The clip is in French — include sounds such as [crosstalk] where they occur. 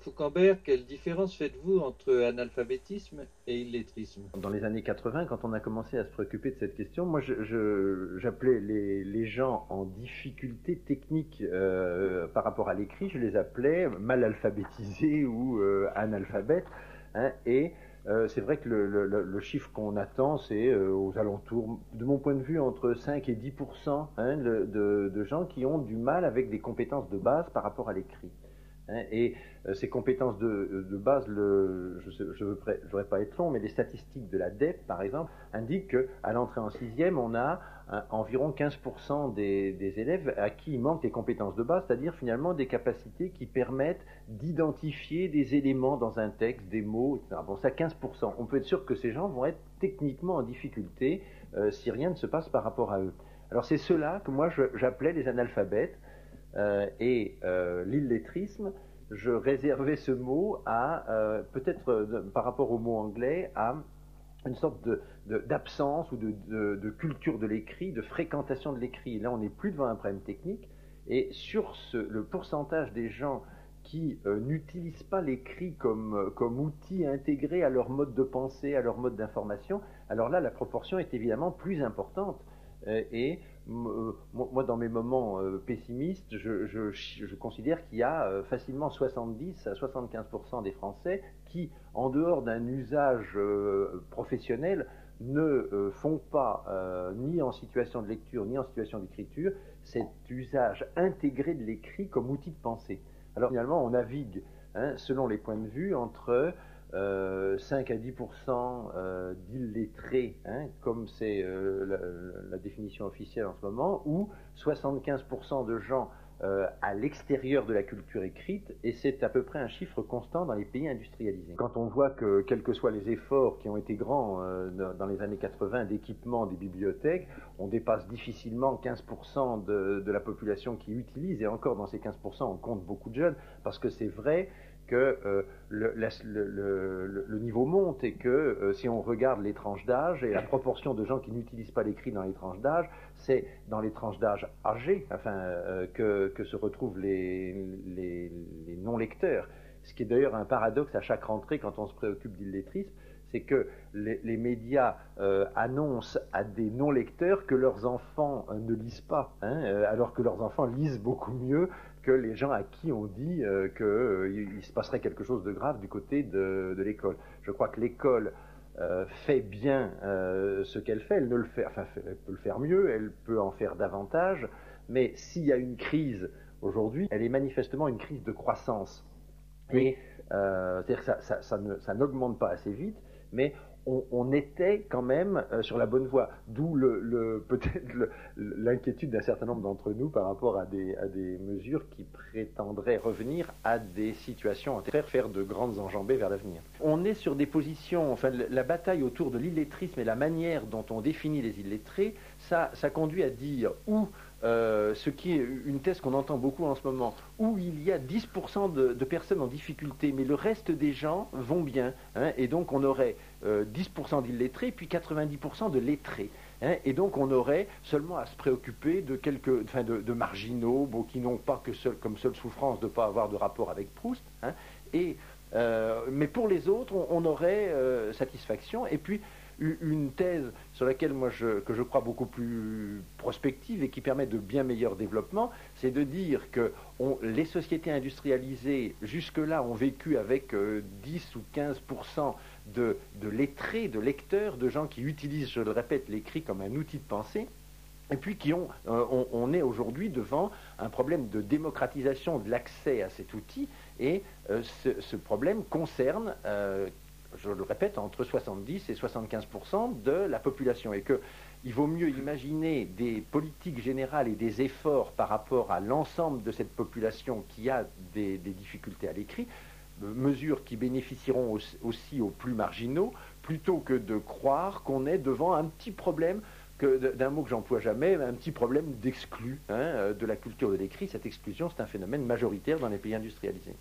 Foucambert, quelle différence faites-vous entre analphabétisme et illettrisme? Dans les années 80, quand on a commencé à se préoccuper de cette question, moi j'appelais les, gens en difficulté technique euh, par rapport à l'écrit, je les appelais mal alphabétisés ou euh, analphabètes. Hein, et euh, c'est vrai que le, chiffre qu'on attend, c'est aux alentours, de mon point de vue, entre 5 et 10 hein, de, gens qui ont du mal avec des compétences de base par rapport à l'écrit. Hein, et euh, ces compétences de, base, le, je ne voudrais pas être long, mais les statistiques de la DEP, par exemple, indiquent qu'à l'entrée en sixième, on a environ 15% des, élèves à qui il manque les compétences de base, c'est-à-dire finalement des capacités qui permettent d'identifier des éléments dans un texte, des mots, etc. Bon, ça 15%. On peut être sûr que ces gens vont être techniquement en difficulté euh, si rien ne se passe par rapport à eux. Alors c'est cela que moi j'appelais les analphabètes. Euh, et euh, l'illettrisme, je réservais ce mot à, euh, peut-être par rapport au mot anglais, à une sorte d'absence ou de, culture de l'écrit, de fréquentation de l'écrit. Là, on n'est plus devant un problème technique. Et sur le pourcentage des gens qui n'utilisent pas l'écrit comme, comme outil intégré à leur mode de pensée, à leur mode d'information, alors là, la proportion est évidemment plus importante. Et euh, moi, dans mes moments euh, pessimistes, je, considère qu'il y a euh, facilement 70 à 75% des Français qui, en dehors d'un usage professionnel, ne font pas, ni en situation de lecture, ni en situation d'écriture, cet usage intégré de l'écrit comme outil de pensée. Alors finalement, on navigue, hein, selon les points de vue, entre 5 euh, à 10% euh, d'illettrés, hein, comme c'est euh, la, définition officielle en ce moment, ou 75% de gens à l'extérieur de la culture écrite, et c'est à peu près un chiffre constant dans les pays industrialisés. Quand on voit que, quels que soient les efforts qui ont été grands dans les années 80 d'équipement des bibliothèques, on dépasse difficilement 15 de, de la population qui utilise, et encore dans ces 15 on compte beaucoup de jeunes, parce que c'est vrai que euh, le, niveau monte et que euh, si on regarde les tranches d'âge et la proportion de gens qui n'utilisent pas l'écrit dans les tranches d'âge, c'est dans les tranches d'âge âgées enfin, euh, que, se retrouvent les, les non-lecteurs. Ce qui est d'ailleurs un paradoxe à chaque rentrée quand on se préoccupe d'illettrisme, c'est que les, médias euh, annoncent à des non-lecteurs que leurs enfants euh, ne lisent pas, hein, euh, alors que leurs enfants lisent beaucoup mieux que les gens à qui on dit qu'il se passerait quelque chose de grave du côté de, l'école. Je crois que l'école fait bien ce qu'elle fait, elle, ne le fait, enfin, elle peut le faire mieux, elle peut en faire davantage, mais s'il y a une crise aujourd'hui, elle est manifestement une crise de croissance. C'est-à-dire que ça n'augmente pas assez vite, mais on, était quand même euh, sur la bonne voie. D'où [laughs] peut-être l'inquiétude d'un certain nombre d'entre nous par rapport à des, mesures qui prétendraient revenir à des situations, faire faire de grandes enjambées vers l'avenir. On est sur des positions, enfin la bataille autour de l'illettrisme et la manière dont on définit les illettrés, ça, ça conduit à dire où euh, ce qui est une thèse qu'on entend beaucoup en ce moment, où il y a 10% de, personnes en difficulté, mais le reste des gens vont bien. Hein, et donc on aurait 10% euh, d'illettrés, puis 90% de lettrés. Hein, et donc on aurait seulement à se préoccuper de quelques, enfin de, marginaux, qui n'ont pas que comme seule souffrance de ne pas avoir de rapport avec Proust. Hein, et, euh, mais pour les autres, on, aurait satisfaction. Et puis une thèse sur laquelle je crois beaucoup plus prospective et qui permet de bien meilleurs développements, c'est de dire que les sociétés industrialisées jusque-là ont vécu avec 10 euh, ou 15 de, de lettrés, de lecteurs, de gens qui utilisent, je le répète, l'écrit comme un outil de pensée. Et puis qui ont, euh, on, est aujourd'hui devant un problème de démocratisation de l'accès à cet outil, et euh, ce, problème concerne je le répète, entre 70 et 75% de la population. Et qu'il vaut mieux imaginer des politiques générales et des efforts par rapport à l'ensemble de cette population qui a des, difficultés à l'écrit, mesures qui bénéficieront aussi aux plus marginaux, plutôt que de croire qu'on est devant un petit problème d'un mot que j'emploie jamais, un petit problème d'exclus hein, de la culture de l'écrit. Cette exclusion, c'est un phénomène majoritaire dans les pays industrialisés.